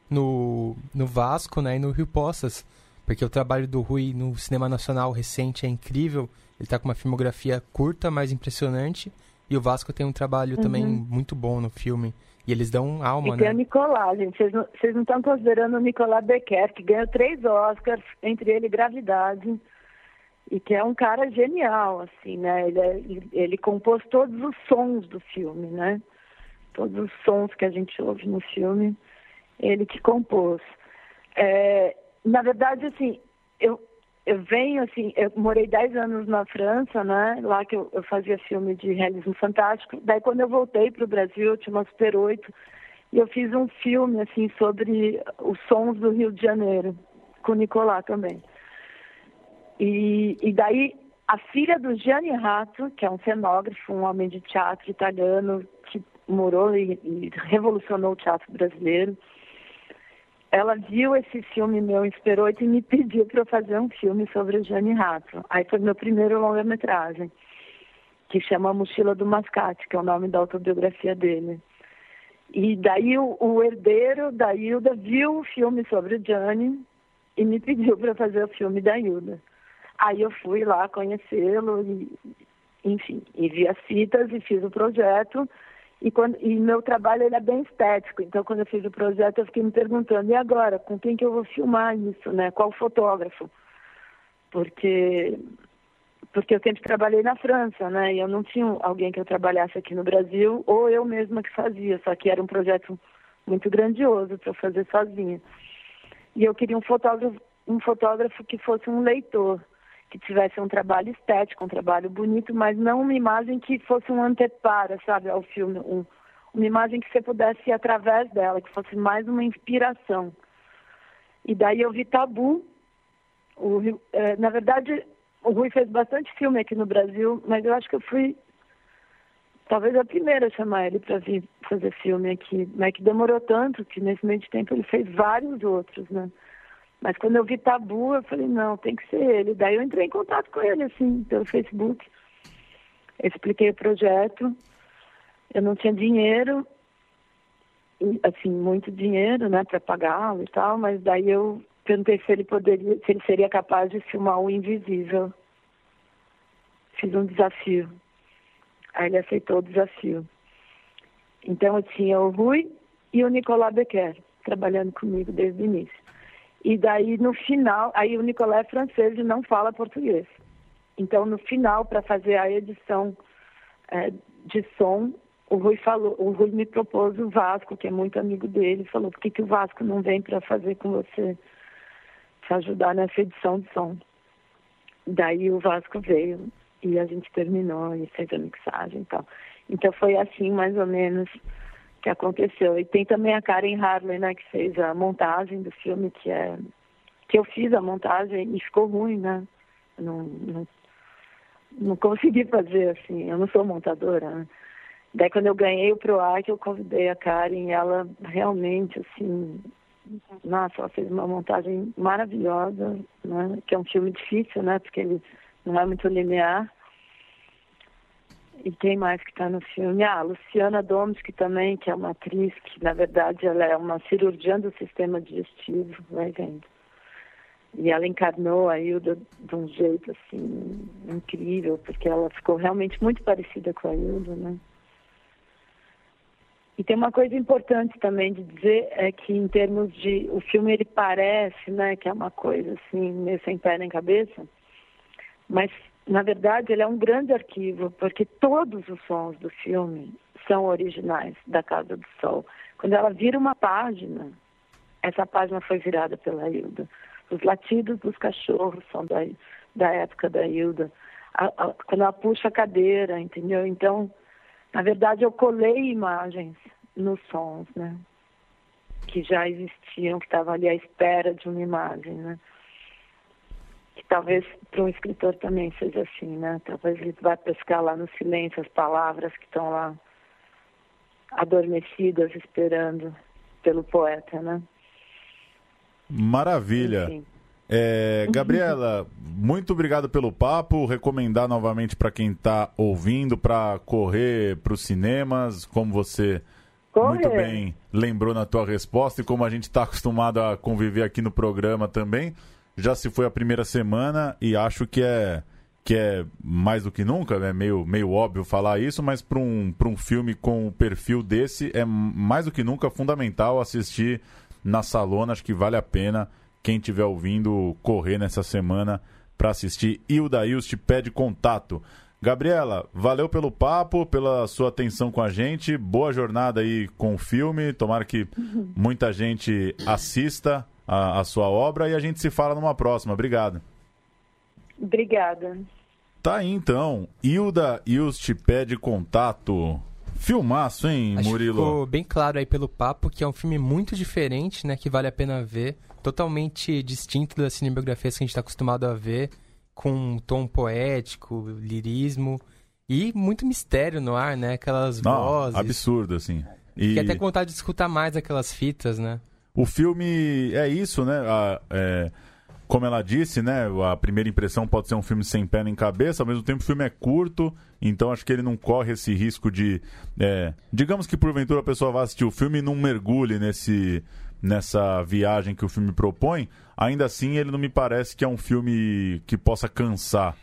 no, no Vasco, né, e no Rio Poças, porque o trabalho do Rui no cinema nacional recente é incrível ele está com uma filmografia curta, mas impressionante. E o Vasco tem um trabalho uhum. também muito bom no filme. E eles dão alma, e né? tem o Nicolás, gente. Vocês não estão considerando o Nicolás Becker, que ganhou três Oscars, entre ele Gravidade. E que é um cara genial, assim, né? Ele, é, ele compôs todos os sons do filme, né? Todos os sons que a gente ouve no filme, ele que compôs. É, na verdade, assim, eu, eu venho, assim, eu morei 10 anos na França, né? Lá que eu, eu fazia filme de realismo fantástico. Daí, quando eu voltei para o Brasil, eu tinha uma Super 8, e eu fiz um filme, assim, sobre os sons do Rio de Janeiro, com o Nicolás também. E, e daí, a filha do Gianni Rato, que é um cenógrafo, um homem de teatro italiano, que morou e, e revolucionou o teatro brasileiro, ela viu esse filme meu Inspirou e me pediu para eu fazer um filme sobre o Jane Rato. Aí foi meu primeiro longa-metragem, que chama Mochila do Mascate, que é o nome da autobiografia dele. E daí o, o herdeiro da Hilda viu o filme sobre o Jane e me pediu para fazer o filme da Hilda. Aí eu fui lá conhecê-lo e, enfim, e vi as fitas e fiz o projeto. E, quando, e meu trabalho é bem estético, então quando eu fiz o projeto eu fiquei me perguntando, e agora, com quem que eu vou filmar isso, né? Qual fotógrafo? Porque, porque eu sempre trabalhei na França, né? E eu não tinha alguém que eu trabalhasse aqui no Brasil, ou eu mesma que fazia, só que era um projeto muito grandioso para fazer sozinha. E eu queria um fotógrafo, um fotógrafo que fosse um leitor, que tivesse um trabalho estético, um trabalho bonito, mas não uma imagem que fosse um antepara, sabe, ao filme, um, uma imagem que você pudesse ir através dela, que fosse mais uma inspiração. E daí eu vi Tabu. O, é, na verdade, o Rui fez bastante filme aqui no Brasil, mas eu acho que eu fui talvez a primeira a chamar ele para vir fazer filme aqui. Mas que demorou tanto que nesse meio de tempo ele fez vários outros, né? Mas quando eu vi Tabu, eu falei, não, tem que ser ele. Daí eu entrei em contato com ele, assim, pelo Facebook. expliquei o projeto. Eu não tinha dinheiro, assim, muito dinheiro, né, para pagá-lo e tal, mas daí eu perguntei se ele poderia, se ele seria capaz de filmar o invisível. Fiz um desafio. Aí ele aceitou o desafio. Então eu tinha o Rui e o Nicolas Becker trabalhando comigo desde o início. E daí no final, aí o Nicolé é francês e não fala português. Então no final, para fazer a edição é, de som, o Rui falou, o Rui me propôs o Vasco, que é muito amigo dele, falou, por que, que o Vasco não vem para fazer com você, te ajudar nessa edição de som? Daí o Vasco veio e a gente terminou e fez a mixagem e tal. Então foi assim mais ou menos que aconteceu. E tem também a Karen Harley, né, que fez a montagem do filme, que é que eu fiz a montagem e ficou ruim, né? Não, não, não consegui fazer assim, eu não sou montadora. Né? Daí quando eu ganhei o PROAC, eu convidei a Karen e ela realmente, assim, nossa, ela fez uma montagem maravilhosa, né? Que é um filme difícil, né? Porque ele não é muito linear. E quem mais que está no filme? Ah, Luciana Domes, que também, que é uma atriz, que na verdade ela é uma cirurgiã do sistema digestivo, vai vendo. E ela encarnou a Hilda de um jeito, assim, incrível, porque ela ficou realmente muito parecida com a Hilda, né? E tem uma coisa importante também de dizer, é que em termos de... O filme, ele parece, né, que é uma coisa, assim, meio sem pé nem cabeça, mas na verdade, ele é um grande arquivo, porque todos os sons do filme são originais da Casa do Sol. Quando ela vira uma página, essa página foi virada pela Hilda. Os latidos dos cachorros são da, da época da Hilda. A, a, quando ela puxa a cadeira, entendeu? Então, na verdade, eu colei imagens nos sons, né? Que já existiam, que estavam ali à espera de uma imagem, né? Que talvez para um escritor também seja assim, né? Talvez ele vá pescar lá no silêncio as palavras que estão lá adormecidas esperando pelo poeta, né? Maravilha. É, Gabriela, muito obrigado pelo papo. Recomendar novamente para quem está ouvindo para correr para os cinemas, como você correr. muito bem lembrou na tua resposta e como a gente está acostumado a conviver aqui no programa também já se foi a primeira semana e acho que é que é mais do que nunca, é né? meio, meio óbvio falar isso, mas para um, um filme com o perfil desse é mais do que nunca fundamental assistir na salona. Acho que vale a pena quem estiver ouvindo correr nessa semana para assistir. E o Daíus te pede contato. Gabriela, valeu pelo papo, pela sua atenção com a gente. Boa jornada aí com o filme. Tomara que muita gente assista a, a sua obra e a gente se fala numa próxima. Obrigado. Obrigada. Tá aí então. Hilda Ilst pede contato. Filmaço, hein, Acho Murilo? Que ficou bem claro aí pelo papo que é um filme muito diferente, né? Que vale a pena ver. Totalmente distinto das cinebiografias que a gente está acostumado a ver. Com um tom poético, lirismo. E muito mistério no ar, né? Aquelas Não, vozes. Absurdo, assim. E... até com vontade de escutar mais aquelas fitas, né? O filme é isso, né? A, é, como ela disse, né? A primeira impressão pode ser um filme sem pé nem cabeça, ao mesmo tempo o filme é curto, então acho que ele não corre esse risco de. É, digamos que porventura a pessoa vá assistir o filme e não mergulhe nesse, nessa viagem que o filme propõe. Ainda assim, ele não me parece que é um filme que possa cansar.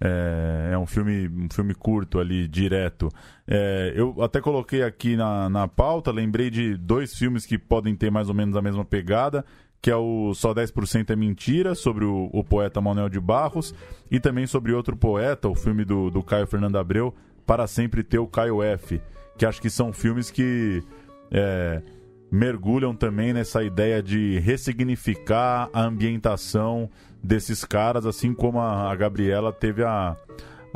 É, é, um filme um filme curto ali, direto. É, eu até coloquei aqui na, na pauta, lembrei de dois filmes que podem ter mais ou menos a mesma pegada, que é o Só 10% é Mentira, sobre o, o, poeta Manuel de Barros, e também sobre outro poeta, o filme do, do Caio Fernando Abreu, Para Sempre Ter o Caio F., que acho que são filmes que é, mergulham também nessa ideia de ressignificar a ambientação desses caras, assim como a, Gabriela teve a,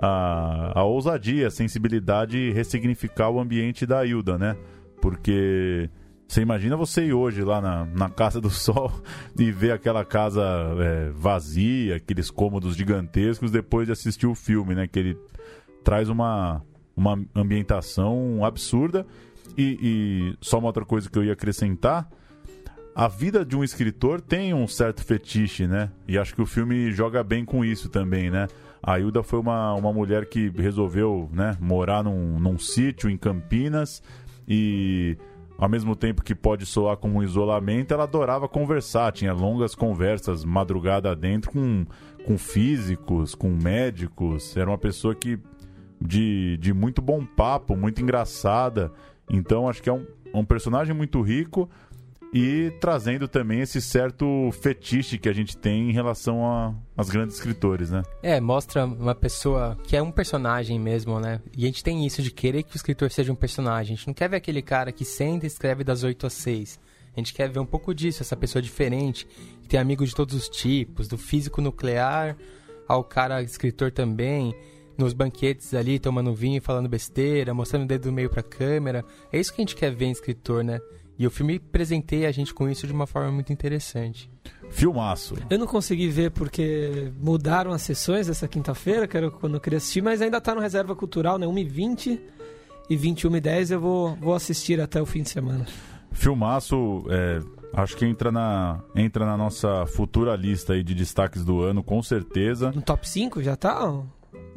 a, a ousadia, a sensibilidade de ressignificar o ambiente da Hilda, né? Porque Você imagina você ir hoje lá na, na Casa do Sol e ver aquela casa é, vazia, aqueles cômodos gigantescos, depois de assistir o filme, né? Que ele traz uma, uma ambientação absurda. E, e só uma outra coisa que eu ia acrescentar a vida de um escritor tem um certo fetiche, né? E acho que o filme joga bem com isso também, né? A Hilda foi uma, uma mulher que resolveu né, morar num, num sítio em Campinas e ao mesmo tempo que pode soar como um isolamento, ela adorava conversar, tinha longas conversas madrugada dentro com, com físicos, com médicos. Era uma pessoa que de, de muito bom papo, muito engraçada. Então acho que é um, um personagem muito rico e trazendo também esse certo fetiche que a gente tem em relação às grandes escritores, né? É, mostra uma pessoa que é um personagem mesmo, né? E a gente tem isso de querer que o escritor seja um personagem. A gente não quer ver aquele cara que senta e escreve das 8 às 6. A gente quer ver um pouco disso, essa pessoa diferente, que tem amigos de todos os tipos, do físico nuclear ao cara escritor também, nos banquetes ali, tomando vinho, falando besteira, mostrando o dedo do meio pra câmera. É isso que a gente quer ver em escritor, né? E o filme presenteia a gente com isso de uma forma muito interessante. Filmaço. Eu não consegui ver porque mudaram as sessões dessa quinta-feira, que era quando eu queria assistir, mas ainda tá no Reserva Cultural, né? 1h20 e 21h10 eu vou, vou assistir até o fim de semana. Filmaço, é, acho que entra na, entra na nossa futura lista aí de destaques do ano, com certeza. No top 5 já tá?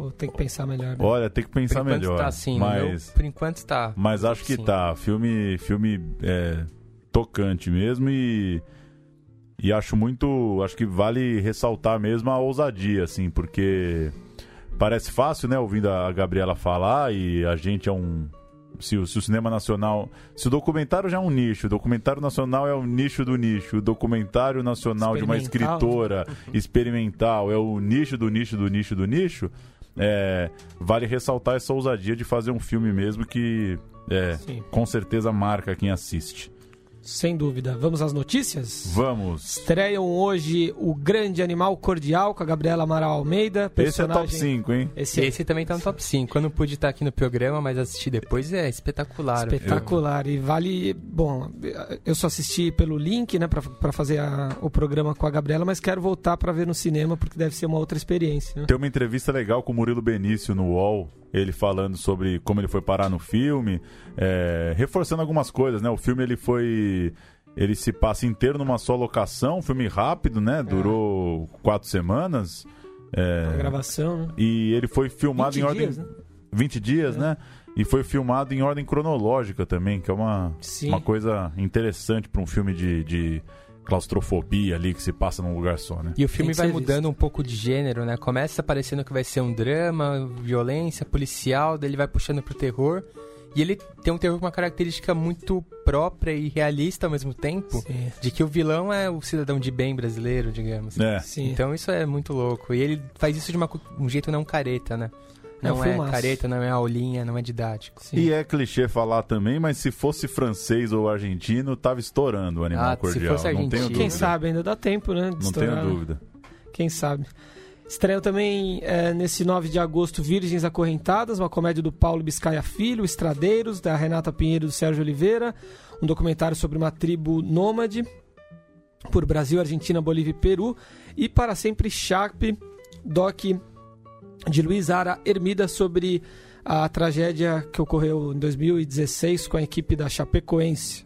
Ou tem que pensar melhor? Né? Olha, tem que pensar por melhor. Tá sim, mas meu, por enquanto está. Mas acho que sim. tá. Filme, filme é, tocante mesmo e e acho muito, acho que vale ressaltar mesmo a ousadia, assim, porque parece fácil, né, ouvindo a Gabriela falar e a gente é um se o, se o, cinema nacional. Se o documentário já é um nicho, o documentário nacional é o nicho do nicho, o documentário nacional de uma escritora experimental é o nicho do nicho do nicho do nicho, é, vale ressaltar essa ousadia de fazer um filme mesmo que é, com certeza marca quem assiste. Sem dúvida. Vamos às notícias? Vamos. Estreiam hoje o Grande Animal Cordial com a Gabriela Amaral Almeida. Personagem... Esse é top 5, hein? Esse, Esse também tá no top 5. Eu não pude estar aqui no programa, mas assistir depois é espetacular. Espetacular. Eu... E vale. Bom, eu só assisti pelo link, né, pra, pra fazer a, o programa com a Gabriela, mas quero voltar para ver no cinema porque deve ser uma outra experiência. Né? Tem uma entrevista legal com o Murilo Benício no UOL ele falando sobre como ele foi parar no filme, é, reforçando algumas coisas, né? O filme ele foi ele se passa inteiro numa só locação, filme rápido, né? Durou é. quatro semanas. É, a gravação, né? E ele foi filmado em ordem. Dias, né? 20 dias, é. né? E foi filmado em ordem cronológica também, que é uma, uma coisa interessante para um filme de, de claustrofobia ali que se passa num lugar só, né? E o filme vai mudando visto. um pouco de gênero, né? Começa parecendo que vai ser um drama, violência, policial, daí ele vai puxando pro terror. E ele tem um terror com uma característica muito própria e realista ao mesmo tempo, Sim. de que o vilão é o cidadão de bem brasileiro, digamos. É. Então isso é muito louco. E ele faz isso de uma, um jeito não careta, né? Não é, é careta, não é aulinha, não é didático. Sim. E é clichê falar também, mas se fosse francês ou argentino, tava estourando o animal ah, cordial. Se fosse argentino. Não tenho dúvida. Quem sabe, ainda dá tempo, né? não estourar. tenho dúvida. Quem sabe. Estreia também é, nesse 9 de agosto Virgens Acorrentadas, uma comédia do Paulo Biscaia Filho, Estradeiros, da Renata Pinheiro e do Sérgio Oliveira, um documentário sobre uma tribo nômade por Brasil, Argentina, Bolívia e Peru, e Para Sempre Chape, Doc de Luiz Ara Ermida sobre a tragédia que ocorreu em 2016 com a equipe da Chapecoense.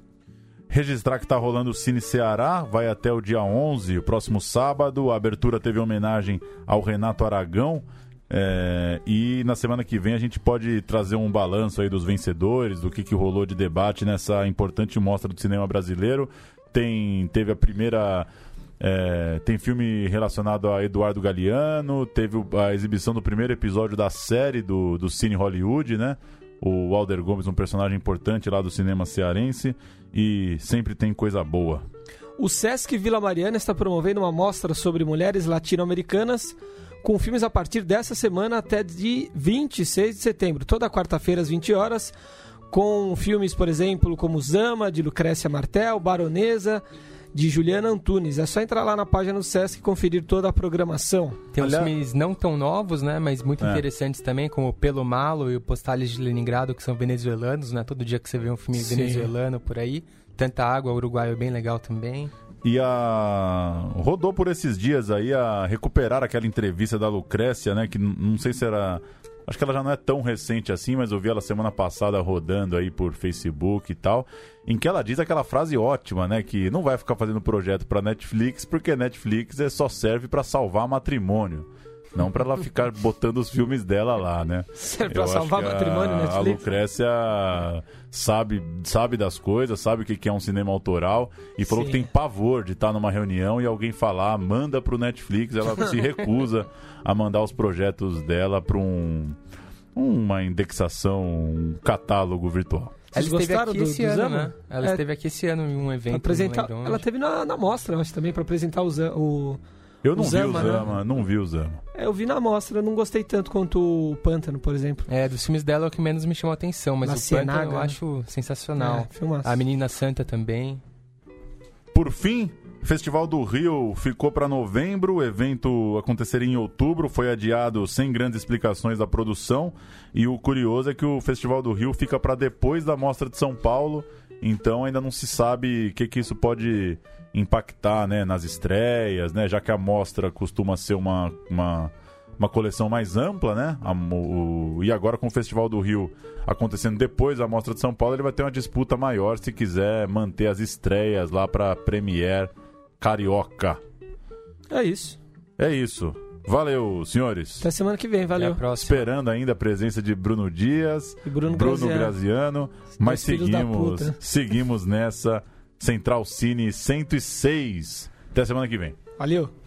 Registrar que está rolando o Cine Ceará, vai até o dia 11, o próximo sábado. A abertura teve homenagem ao Renato Aragão. É, e na semana que vem a gente pode trazer um balanço aí dos vencedores, do que, que rolou de debate nessa importante mostra do cinema brasileiro. Tem, teve a primeira é, tem filme relacionado a Eduardo Galeano, teve a exibição do primeiro episódio da série do, do Cine Hollywood, né? O Walder Gomes, um personagem importante lá do cinema cearense, e sempre tem coisa boa. O Sesc Vila Mariana está promovendo uma mostra sobre mulheres latino-americanas com filmes a partir dessa semana até de 26 de setembro, toda quarta-feira às 20 horas, com filmes, por exemplo, como Zama, de Lucrécia Martel, Baronesa, de Juliana Antunes. É só entrar lá na página do Sesc e conferir toda a programação. Tem uns filmes não tão novos, né? Mas muito é. interessantes também, como Pelo Malo e o Postales de Leningrado, que são venezuelanos, né? Todo dia que você vê um filme Sim. venezuelano por aí. Tanta Água, Uruguai é bem legal também. E a. Rodou por esses dias aí a recuperar aquela entrevista da Lucrécia, né? Que não sei se era. Acho que ela já não é tão recente assim, mas eu vi ela semana passada rodando aí por Facebook e tal. Em que ela diz aquela frase ótima, né? Que não vai ficar fazendo projeto pra Netflix, porque Netflix é, só serve pra salvar matrimônio. Não pra ela ficar botando os filmes dela lá, né? Serve pra Eu acho salvar que matrimônio a? Lucrécia sabe, sabe das coisas, sabe o que é um cinema autoral e falou Sim. que tem pavor de estar numa reunião e alguém falar, manda pro Netflix, ela se recusa a mandar os projetos dela para um uma indexação, um catálogo virtual. Vocês ela esteve aqui do- esse ano, Zama? né? Ela É. esteve aqui esse ano em um Pra evento. apresentar, ela onde. teve na, na mostra, acho também, pra apresentar o, Zam- o. Eu não O vi Zama, o né? Zama, não vi o Zama. É, eu vi na mostra, eu não gostei tanto quanto o Pântano, por exemplo. É, dos filmes dela é o que menos me chamou a atenção, mas La o Pântano eu né? acho sensacional. É. A Menina Santa também. Por fim, o Festival do Rio ficou para novembro, o evento aconteceria em outubro, foi adiado sem grandes explicações da produção. E o curioso é que o Festival do Rio fica para depois da Mostra de São Paulo, então ainda não se sabe o que, que isso pode impactar né, nas estreias, né, já que a mostra costuma ser uma, uma, uma coleção mais ampla, né? A- o- e agora com o Festival do Rio acontecendo depois da Mostra de São Paulo, ele vai ter uma disputa maior se quiser manter as estreias lá para Premiere Carioca. É isso. É isso. Valeu, senhores. Até semana que vem, Até valeu. a próxima. Esperando ainda a presença de Bruno Dias, E Bruno, Bruno Graziano. Graziano, mas seguimos, seguimos nessa Central Cine 106. Até semana que vem. Valeu.